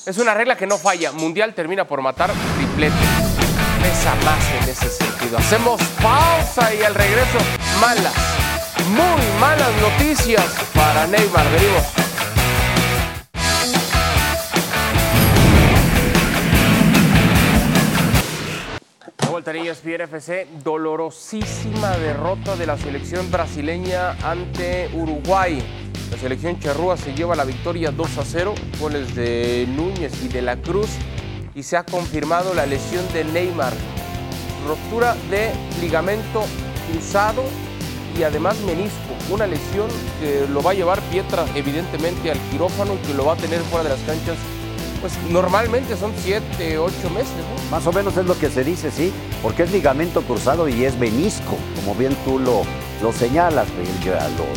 es una regla que no falla. Mundial termina por matar triplete. Pesa más en ese sentido. Hacemos pausa y al regreso, malas, muy malas noticias para Neymar. Venimos. Vuelta en FC, dolorosísima derrota de la selección brasileña ante Uruguay. La selección charrúa se lleva la victoria 2 a 0, goles de Núñez y de la Cruz y se ha confirmado la lesión de Neymar. Ruptura de ligamento cruzado y además menisco, una lesión que lo va a llevar Pietra evidentemente al quirófano y que lo va a tener fuera de las canchas pues normalmente son siete, ocho meses. Más o menos es lo que se dice, sí, porque es ligamento cruzado y es menisco, como bien tú lo, lo señalas,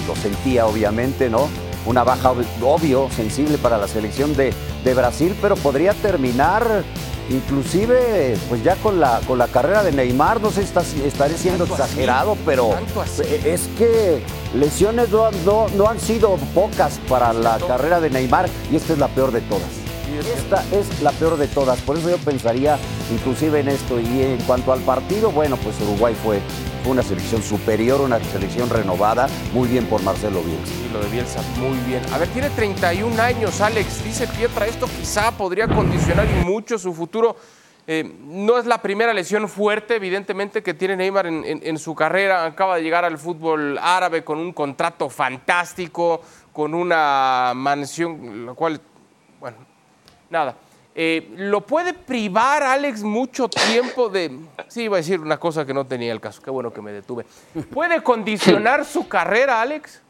lo, sentía obviamente, ¿no? Una baja obvio, sensible para la selección de, de Brasil, pero podría terminar inclusive pues ya con la con la carrera de Neymar no sé si estaré siendo exagerado pero es que lesiones no, no, han sido pocas para la carrera de Neymar y esta es la peor de todas esta es la peor de todas, por eso yo pensaría inclusive en esto. Y en cuanto al partido, bueno, pues Uruguay fue, una selección superior, una selección renovada, muy bien por Marcelo Bielsa. Y lo de Bielsa, muy bien. A ver, tiene 31 años, Alex, dice Pietra, esto quizá podría condicionar mucho su futuro. Eh, no es la primera lesión fuerte, evidentemente, que tiene Neymar en, en, su carrera. Acaba de llegar al fútbol árabe con un contrato fantástico, con una mansión, la cual, bueno, nada. Eh, ¿Lo puede privar Alex mucho tiempo de... Sí, iba a decir una cosa que no tenía el caso, qué bueno que me detuve. ¿Puede condicionar su carrera, Alex?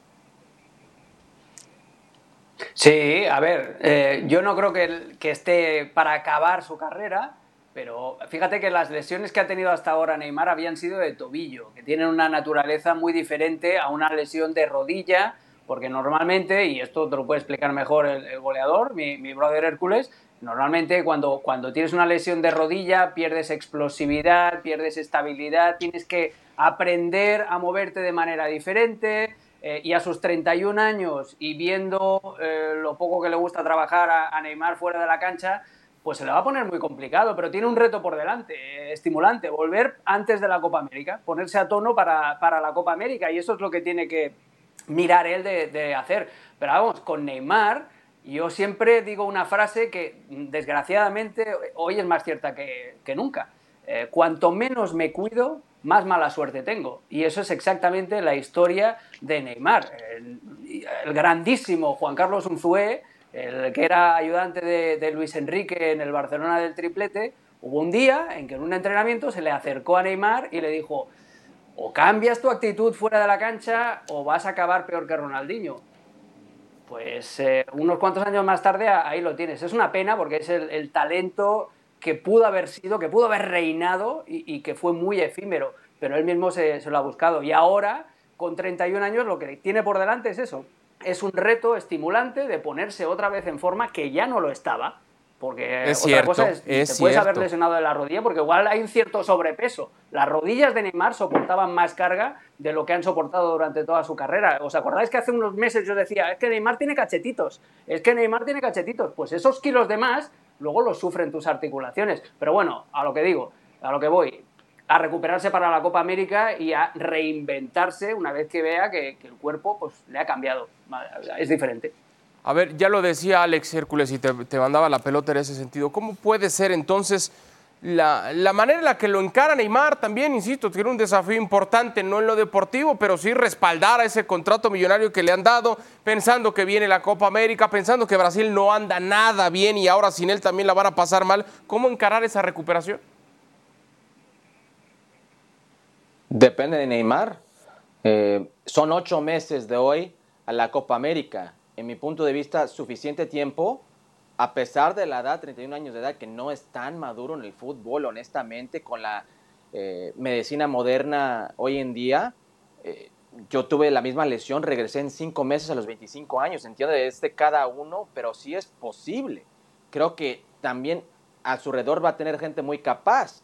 Sí, a ver, eh, yo no creo que, que esté para acabar su carrera, pero fíjate que las lesiones que ha tenido hasta ahora Neymar habían sido de tobillo, que tienen una naturaleza muy diferente a una lesión de rodilla porque normalmente, y esto te lo puede explicar mejor el, goleador, mi, mi, brother Hércules, normalmente cuando, cuando tienes una lesión de rodilla pierdes explosividad, pierdes estabilidad, tienes que aprender a moverte de manera diferente. Eh, y a sus 31 años y viendo eh, lo poco que le gusta trabajar a, Neymar fuera de la cancha, pues se le va a poner muy complicado, pero tiene un reto por delante, eh, estimulante, volver antes de la Copa América, ponerse a tono para, para, la Copa América, y eso es lo que tiene que, mirar él de, hacer. Pero vamos, con Neymar, yo siempre digo una frase que desgraciadamente hoy es más cierta que, nunca. Eh, cuanto menos me cuido, más mala suerte tengo. Y eso es exactamente la historia de Neymar. El, grandísimo Juan Carlos Unzué, el que era ayudante de, de, Luis Enrique en el Barcelona del triplete, hubo un día en que en un entrenamiento se le acercó a Neymar y le dijo, o cambias tu actitud fuera de la cancha o vas a acabar peor que Ronaldinho. Pues eh, unos cuantos años más tarde ahí lo tienes. Es una pena porque es el, talento que pudo haber sido, que pudo haber reinado y, que fue muy efímero, pero él mismo se, se, lo ha buscado. Y ahora, con 31 años, lo que tiene por delante es eso. Es un reto estimulante de ponerse otra vez en forma que ya no lo estaba porque es otra cosa es, te puedes haber lesionado de la rodilla porque igual hay un cierto sobrepeso. Las rodillas de Neymar soportaban más carga de lo que han soportado durante toda su carrera. ¿Os acordáis que hace unos meses yo decía, es que Neymar tiene cachetitos, es que Neymar tiene cachetitos? Pues esos kilos de más luego los sufren tus articulaciones. Pero bueno, a lo que digo, a lo que voy, a recuperarse para la Copa América y a reinventarse una vez que vea que, que el cuerpo pues, le ha cambiado, es diferente. A ver, ya lo decía Alex Hércules y te, mandaba la pelota en ese sentido. ¿Cómo puede ser entonces la, manera en la que lo encara Neymar también, insisto, tiene un desafío importante, no en lo deportivo, pero sí respaldar a ese contrato millonario que le han dado, pensando que viene la Copa América, pensando que Brasil no anda nada bien y ahora sin él también la van a pasar mal. ¿Cómo encarar esa recuperación? Depende de Neymar. Eh, son ocho meses de hoy a la Copa América. En mi punto de vista, suficiente tiempo, a pesar de la edad, 31 años de edad, que no es tan maduro en el fútbol, honestamente, con la eh, medicina moderna hoy en día. Eh, yo tuve la misma lesión, regresé en cinco meses a los 25 años. Entiendo de este cada uno, pero sí es posible. Creo que también a su alrededor va a tener gente muy capaz.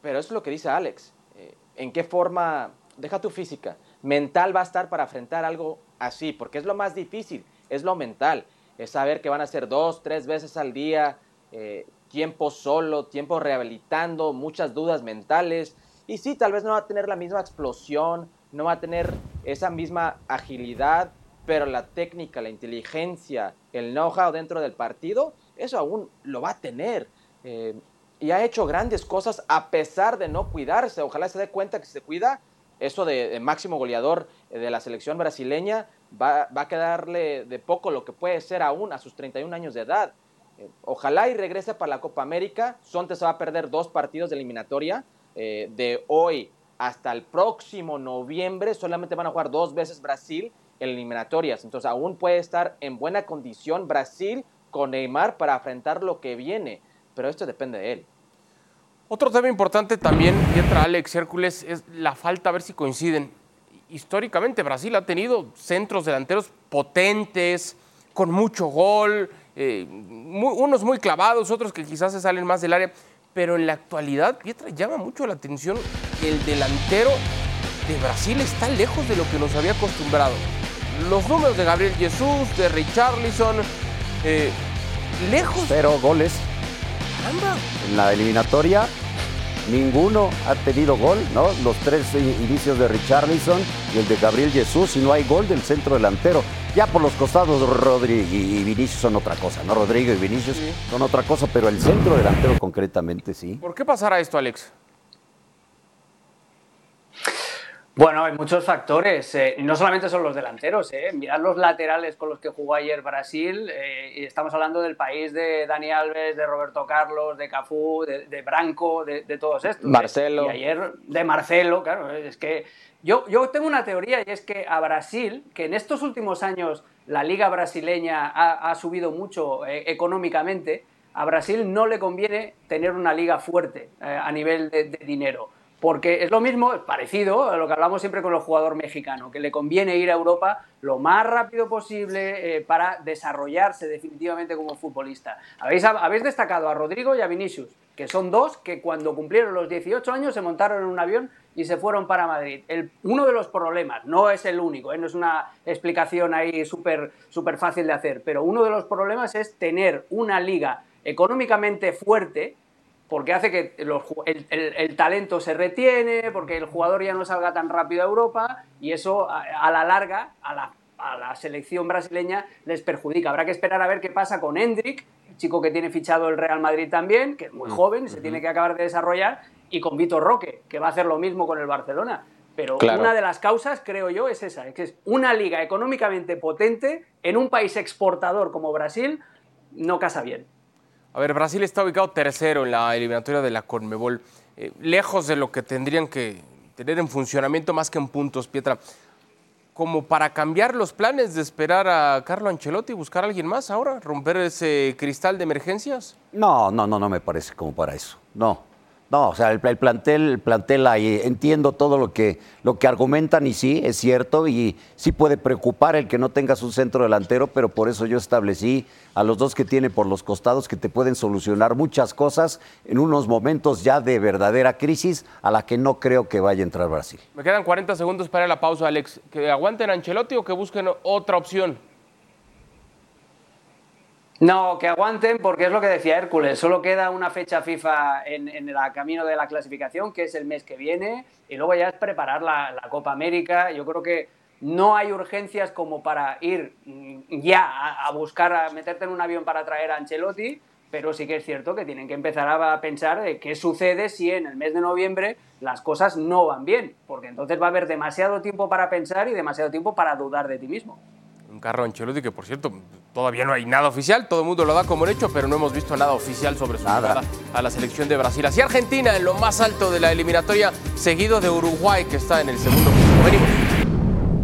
Pero eso es lo que dice Alex. Eh, ¿En qué forma, deja tu física, mental va a estar para enfrentar algo así? Porque es lo más difícil, es lo mental. Es saber que van a ser dos, tres veces al día, eh, tiempo solo, tiempo rehabilitando, muchas dudas mentales. Y sí, tal vez no va a tener la misma explosión, no va a tener esa misma agilidad, pero la técnica, la inteligencia, el know-how dentro del partido, eso aún lo va a tener. Eh, y ha hecho grandes cosas a pesar de no cuidarse. Ojalá se dé cuenta que se cuida. Eso de, máximo goleador de la selección brasileña va, a quedarle de poco lo que puede ser aún a sus 31 años de edad. Eh, ojalá y regrese para la Copa América. Sonte se va a perder dos partidos de eliminatoria. Eh, de hoy hasta el próximo noviembre solamente van a jugar dos veces Brasil en eliminatorias. Entonces aún puede estar en buena condición Brasil con Neymar para afrontar lo que viene. Pero esto depende de él. Otro tema importante también, Pietra, Alex, Hércules, es la falta, a ver si coinciden. Históricamente Brasil ha tenido centros delanteros potentes, con mucho gol, eh, unos muy clavados, otros que quizás se salen más del área, pero en la actualidad, Pietra, llama mucho la atención el delantero de Brasil está lejos de lo que nos había acostumbrado. Los números de Gabriel Jesús, de Richarlison, eh, lejos. Pero goles. En la eliminatoria, ninguno ha tenido gol, ¿no? Los tres inicios de Richarlison y el de Gabriel Jesús, y no hay gol del centro delantero. Ya por los costados, Rodrigo y Vinicius son otra cosa, ¿no? Rodrigo y Vinicius son otra cosa, pero el centro delantero concretamente sí. ¿Por qué pasará esto, Alex? Bueno, hay muchos factores, eh, no solamente son los delanteros, eh. mirad los laterales con los que jugó ayer Brasil, eh, y estamos hablando del país de Dani Alves, de Roberto Carlos, de Cafú, de, Branco, de, todos estos. Marcelo. Y ayer de Marcelo, claro, es que yo, yo tengo una teoría y es que a Brasil, que en estos últimos años la liga brasileña ha, subido mucho económicamente, a Brasil no le conviene tener una liga fuerte a nivel de dinero porque es lo mismo, es parecido a lo que hablamos siempre con el jugador mexicano, que le conviene ir a Europa lo más rápido posible eh, para desarrollarse definitivamente como futbolista. Habéis, destacado a Rodrigo y a Vinicius, que son dos que cuando cumplieron los 18 años se montaron en un avión y se fueron para Madrid. Uno de los problemas, no es el único, eh, no es una explicación ahí súper fácil de hacer, pero uno de los problemas es tener una liga económicamente fuerte porque hace que el, talento se retiene, porque el jugador ya no salga tan rápido a Europa y eso a, la larga a la, selección brasileña les perjudica. Habrá que esperar a ver qué pasa con Hendrik, chico que tiene fichado el Real Madrid también, que es muy mm, joven y se tiene que acabar de desarrollar, y con Vitor Roque, que va a hacer lo mismo con el Barcelona. Pero una de las causas, creo yo, es esa, es que es una liga económicamente potente en un país exportador como Brasil, no casa bien. A ver, Brasil está ubicado tercero en la eliminatoria de la Conmebol, eh, lejos de lo que tendrían que tener en funcionamiento más que en puntos, Pietra. Como para cambiar los planes de esperar a Carlo Ancelotti y buscar a alguien más ahora, romper ese cristal de emergencias? No, no, no, no me parece como para eso. No, no, o sea, el, plantel, el plantel ahí, entiendo todo lo que, lo que argumentan y sí, es cierto, y sí puede preocupar el que no tengas un centro delantero, pero por eso yo establecí a los dos que tiene por los costados que te pueden solucionar muchas cosas en unos momentos ya de verdadera crisis a la que no creo que vaya a entrar Brasil. Me quedan 40 segundos para la pausa, Alex. ¿Que aguanten a Ancelotti o que busquen otra opción? No, que aguanten porque es lo que decía Hércules, solo queda una fecha FIFA en, el camino de la clasificación, que es el mes que viene, y luego ya es preparar la, Copa América. Yo creo que no hay urgencias como para ir ya a, buscar, a meterte en un avión para traer a Ancelotti, pero sí que es cierto que tienen que empezar a pensar de qué sucede si en el mes de noviembre las cosas no van bien, porque entonces va a haber demasiado tiempo para pensar y demasiado tiempo para dudar de ti mismo. Un carro Ancelotti que, por cierto, todavía no hay nada oficial, todo el mundo lo da como hecho, pero no hemos visto nada oficial sobre su llegada a la selección de Brasil. Así Argentina en lo más alto de la eliminatoria, seguido de Uruguay, que está en el segundo puesto.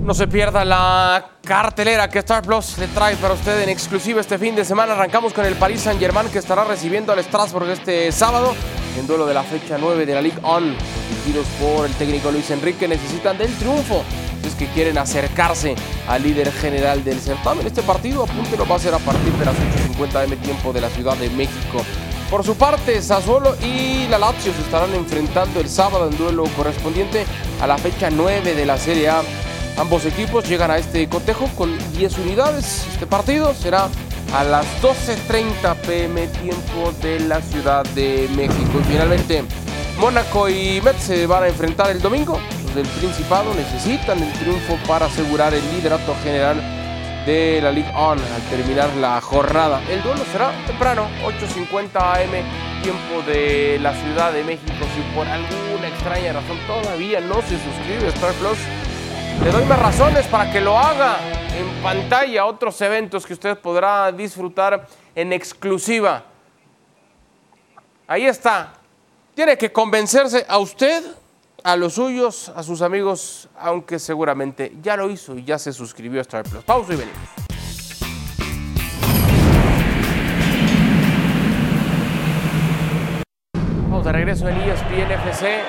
No se pierda la cartelera que Star Plus le trae para usted en exclusiva este fin de semana. Arrancamos con el Paris Saint-Germain que estará recibiendo al Strasbourg este sábado en duelo de la fecha 9 de la Ligue 1. Dirigidos por el técnico Luis Enrique necesitan del triunfo que quieren acercarse al líder general del certamen. Este partido, apúntelo, va a ser a partir de las 8.50 m tiempo de la Ciudad de México. Por su parte, Sassuolo y la Lazio se estarán enfrentando el sábado en duelo correspondiente a la fecha 9 de la Serie A. Ambos equipos llegan a este cotejo con 10 unidades. Este partido será a las 12.30 pm tiempo de la Ciudad de México. Y finalmente, Mónaco y Metz se van a enfrentar el domingo. Del Principado necesitan el triunfo para asegurar el liderato general de la Ligue 1 al terminar la jornada. El duelo será temprano, 8.50 am, tiempo de la Ciudad de México. Si por alguna extraña razón todavía no se suscribe a Star Plus, le doy más razones para que lo haga en pantalla, otros eventos que usted podrá disfrutar en exclusiva. Ahí está. Tiene que convencerse a usted, a los suyos, a sus amigos, aunque seguramente ya lo hizo y ya se suscribió a Star Plus. Pausa y venimos. Vamos de regreso en ESPN FC.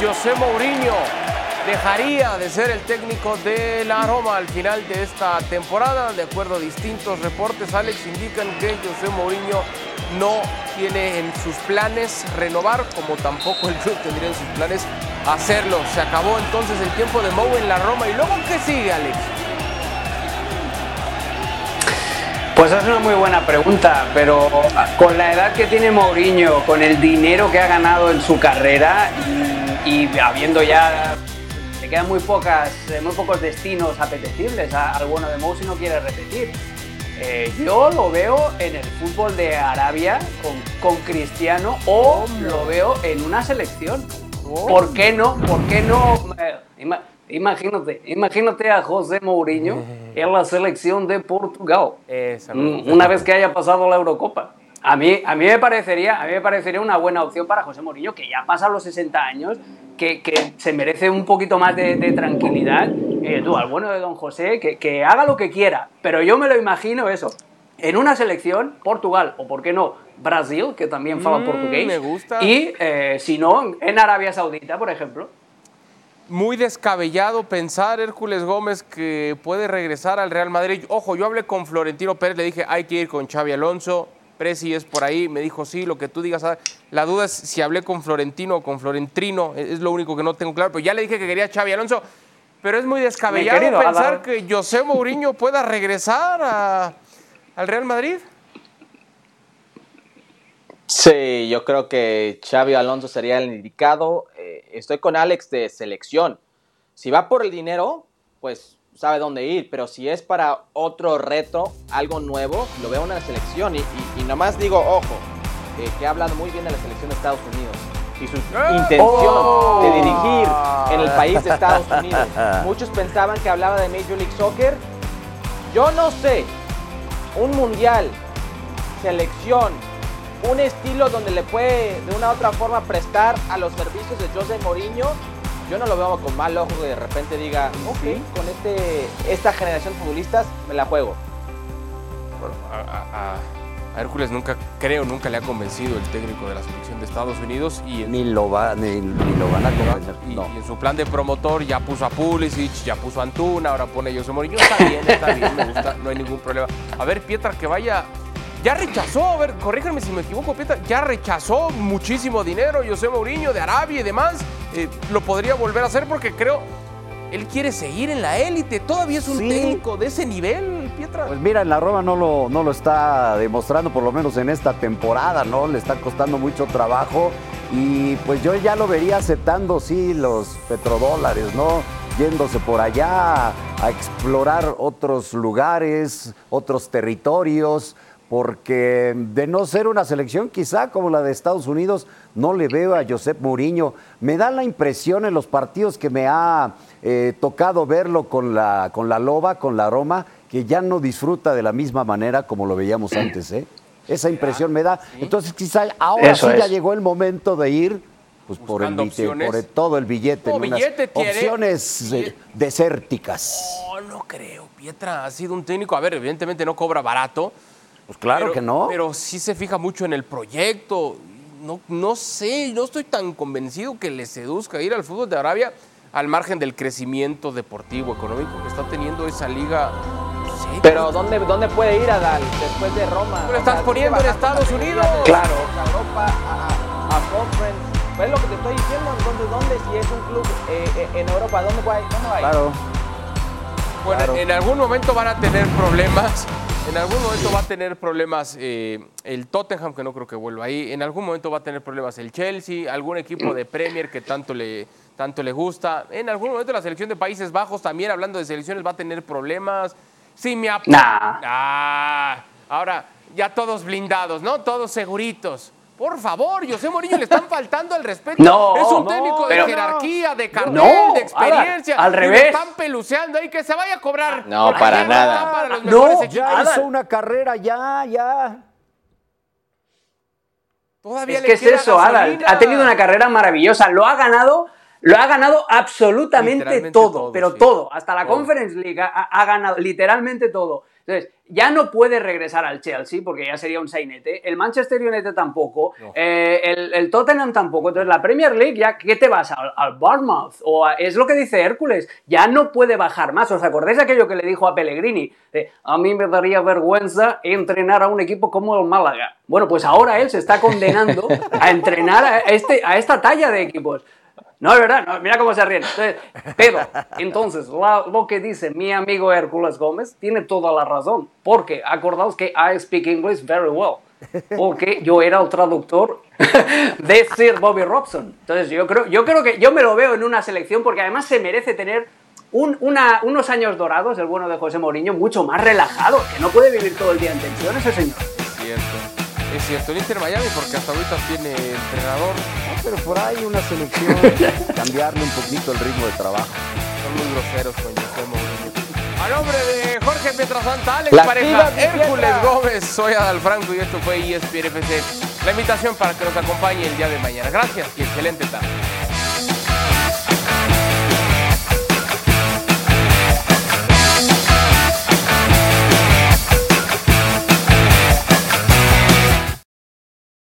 José Mourinho dejaría de ser el técnico de la Roma al final de esta temporada. De acuerdo a distintos reportes, Alex indican que José Mourinho no tiene en sus planes renovar, como tampoco el club tendría en sus planes hacerlo. Se acabó entonces el tiempo de Mou en la Roma. ¿Y luego qué sigue, Alex? Pues es una muy buena pregunta, pero con la edad que tiene Mourinho, con el dinero que ha ganado en su carrera y, y habiendo ya le quedan muy pocas, muy pocos destinos apetecibles al bueno de Mou si no quiere repetir. Eh, yo lo veo en el fútbol de Arabia con, con Cristiano o lo veo en una selección. ¿Por qué no? ¿Por qué no? Eh, ima- imagínate, imagínate a José Mourinho en la selección de Portugal. Esa Mm. Una vez que haya pasado la Eurocopa. A mí, a mí me parecería, a mí me parecería una buena opción para José Mourinho, que ya pasa los 60 años, que, que se merece un poquito más de, de tranquilidad. Eh, tú, al bueno de don José, que, que haga lo que quiera, pero yo me lo imagino eso. En una selección, Portugal, o por qué no, Brasil, que también fala Mm, portugués. me gusta. Y eh, si no, en Arabia Saudita, por ejemplo. Muy descabellado pensar Hércules Gómez que puede regresar al Real Madrid. Ojo, yo hablé con Florentino Pérez, le dije, hay que ir con Xavi Alonso. Presi es por ahí, me dijo, sí, lo que tú digas. ah". La duda es si hablé con Florentino o con Florentino, es lo único que no tengo claro. Pero ya le dije que quería Xavi Alonso. Pero es muy descabellado querido pensar que José Mourinho pueda regresar a- al Real Madrid. Sí, yo creo que Xavi Alonso sería el indicado. Eh, estoy con Alex de selección. Si va por el dinero, pues sabe dónde ir, pero si es para otro reto, algo nuevo, lo veo en la selección. Y, y, y nomás digo, ojo, eh, que ha hablado muy bien de la selección de Estados Unidos y su intención de dirigir en el país de Estados Unidos. Muchos pensaban que hablaba de Major League Soccer. Yo no sé, un mundial, selección, un estilo donde le puede de una u otra forma prestar a los servicios de José Mourinho, yo no lo veo con mal ojo que de repente diga, ok, con este, esta generación de futbolistas me la juego. Bueno, a, a- a Hércules nunca, creo, nunca le ha convencido el técnico de la selección de Estados Unidos y en Ni lo, va, ni, ni lo van a convencer. Y, No. y en su plan de promotor ya puso a Pulisic, ya puso a Antuna, ahora pone a José Mourinho. Está bien, está bien, me gusta, no hay ningún problema. A ver, Pietra, que vaya. Ya rechazó, a ver, corríjanme si me equivoco, Pietra, ya rechazó muchísimo dinero José Mourinho de Arabia y demás. Eh, lo podría volver a hacer porque creo él quiere seguir en la élite. Todavía es un Sí. técnico de ese nivel, Pietra. Pues mira, en la Roma no lo, no lo está demostrando, por lo menos en esta temporada, ¿no? Le está costando mucho trabajo y pues yo ya lo vería aceptando, sí, los petrodólares, ¿no? Yéndose por allá a explorar otros lugares, otros territorios, porque de no ser una selección quizá como la de Estados Unidos, no le veo a Josep Mourinho. Me da la impresión en los partidos que me ha eh, tocado verlo con la, con la Loba, con la Roma, que ya no disfruta de la misma manera como lo veíamos antes. ¿eh? Esa impresión me da. Entonces quizá ahora Eso sí ya llegó el momento de ir Pues por el billete, por el- todo el billete. No, en unas billete tiene. opciones eh, desérticas. No, no creo. Pietra ha sido un técnico, a ver, evidentemente no cobra barato. Pues claro pero- que no. Pero sí se fija mucho en el proyecto. No, no sé, no estoy tan convencido que le seduzca ir al fútbol de Arabia al margen del crecimiento deportivo, económico que está teniendo esa liga. Sé, Pero ¿dónde, ¿dónde puede ir Adal después de Roma? Lo estás O sea, poniendo en Estados Unidos. de Claro. Europa a, a Conference. Pues es lo que te estoy diciendo. Entonces, ¿dónde si es un club eh, eh, en Europa? ¿Dónde puede ir? ¿Dónde va a ir? Claro. Bueno, Claro. en algún momento van a tener problemas. En algún momento va a tener problemas eh, el Tottenham, que no creo que vuelva ahí. En algún momento va a tener problemas el Chelsea, algún equipo de Premier que tanto le, tanto le gusta. En algún momento la selección de Países Bajos, también hablando de selecciones, va a tener problemas. Sí, me Nah. Ah, ahora, ya todos blindados, ¿no? Todos seguritos. Por favor, José Mourinho le están faltando al respeto. No, es un no, técnico de jerarquía, de cartel, No, de experiencia. Al lo revés. están peluceando ahí que se vaya a cobrar. No, Aquí para no nada. para los No. Ya hizo una carrera, ya, ya. Todavía Es le que es eso, gasolina. Ha tenido una carrera maravillosa. Lo ha ganado, lo ha ganado absolutamente todo, todo, pero sí. todo. Hasta la Todo. Conference League ha, ha ganado literalmente todo. Entonces, ya no puede regresar al Chelsea porque ya sería un sainete. El Manchester United tampoco. eh, el, el Tottenham tampoco. Entonces, la Premier League, ya, ¿qué te vas? Al, al Bournemouth. O a- es lo que dice Hércules. Ya no puede bajar más. ¿Os acordáis de aquello que le dijo a Pellegrini? A mí me daría vergüenza entrenar a un equipo como el Málaga. Bueno, pues ahora él se está condenando a entrenar a, este, a esta talla de equipos. No, es verdad, no, mira cómo se ríen. Entonces, pero, entonces, la- lo que dice mi amigo Hércules Gómez tiene toda la razón. Porque acordaos que I speak English very well. Porque yo era el traductor de Sir Bobby Robson. Entonces, yo creo, yo creo que yo me lo veo en una selección porque además se merece tener un- una- unos años dorados, el bueno de José Mourinho, mucho más relajado. Que no puede vivir todo el día en tensión ese señor. Es cierto. Es cierto, el Inter Miami porque hasta ahorita tiene entrenador. Pero por ahí una selección, cambiarle un poquito el ritmo de trabajo. Son muy groseros con José Mourinho. A nombre de Jorge Pietrasanta, Alex Las Pareja, Hércules Pietra. Gómez, soy Adal Franco y esto fue ESPN FC. La invitación para que nos acompañe el día de mañana. Gracias y excelente tarde.